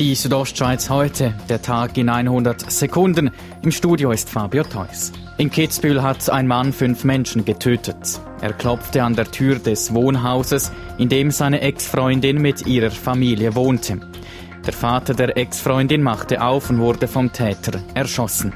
Die Südostschweiz heute, der Tag in 100 Sekunden. Im Studio ist Fabio Theus. In Kitzbühel hat ein Mann fünf Menschen getötet. Er klopfte an der Tür des Wohnhauses, in dem seine Ex-Freundin mit ihrer Familie wohnte. Der Vater der Ex-Freundin machte auf und wurde vom Täter erschossen.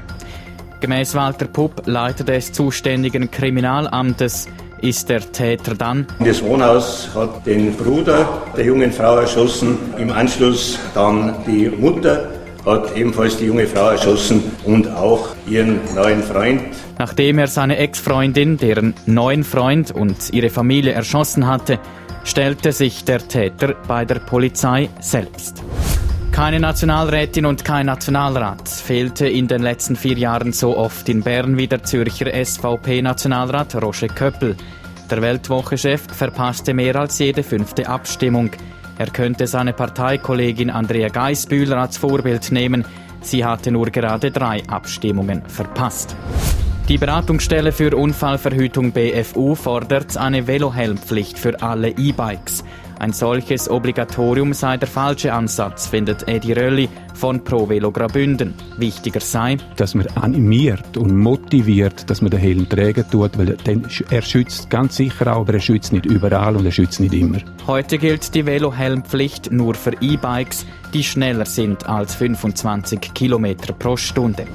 Gemäß Walter Pupp, Leiter des zuständigen Kriminalamtes, ist der Täter dann. Das Wohnhaus hat den Bruder der jungen Frau erschossen, im Anschluss dann die Mutter hat ebenfalls die junge Frau erschossen und auch ihren neuen Freund. Nachdem er seine Ex-Freundin, deren neuen Freund und ihre Familie erschossen hatte, stellte sich der Täter bei der Polizei selbst. Keine Nationalrätin und kein Nationalrat fehlte in den letzten vier Jahren so oft in Bern wie der Zürcher SVP-Nationalrat Roger Köppel. Der Weltwoche-Chef verpasste mehr als jede fünfte Abstimmung. Er könnte seine Parteikollegin Andrea Geisbühler als Vorbild nehmen. Sie hatte nur gerade drei Abstimmungen verpasst. Die Beratungsstelle für Unfallverhütung BFU fordert eine Velohelmpflicht für alle E-Bikes. Ein solches Obligatorium sei der falsche Ansatz, findet Edi Rölli von Pro Velo Grabünden. Wichtiger sei, dass man animiert und motiviert, dass man den Helm tragen tut, weil er schützt ganz sicher auch, aber er schützt nicht überall und er schützt nicht immer. Heute gilt die Velohelmpflicht nur für E-Bikes, die schneller sind als 25 km pro Stunde.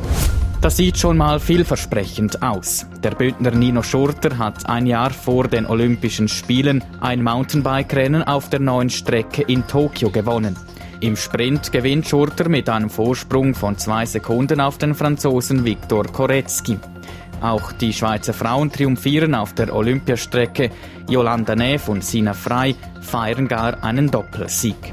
Das sieht schon mal vielversprechend aus. Der Bündner Nino Schurter hat ein Jahr vor den Olympischen Spielen ein Mountainbike-Rennen auf der neuen Strecke in Tokio gewonnen. Im Sprint gewinnt Schurter mit einem Vorsprung von zwei Sekunden auf den Franzosen Viktor Korecki. Auch die Schweizer Frauen triumphieren auf der Olympiastrecke. Jolanda Neff und Sina Frei feiern gar einen Doppelsieg.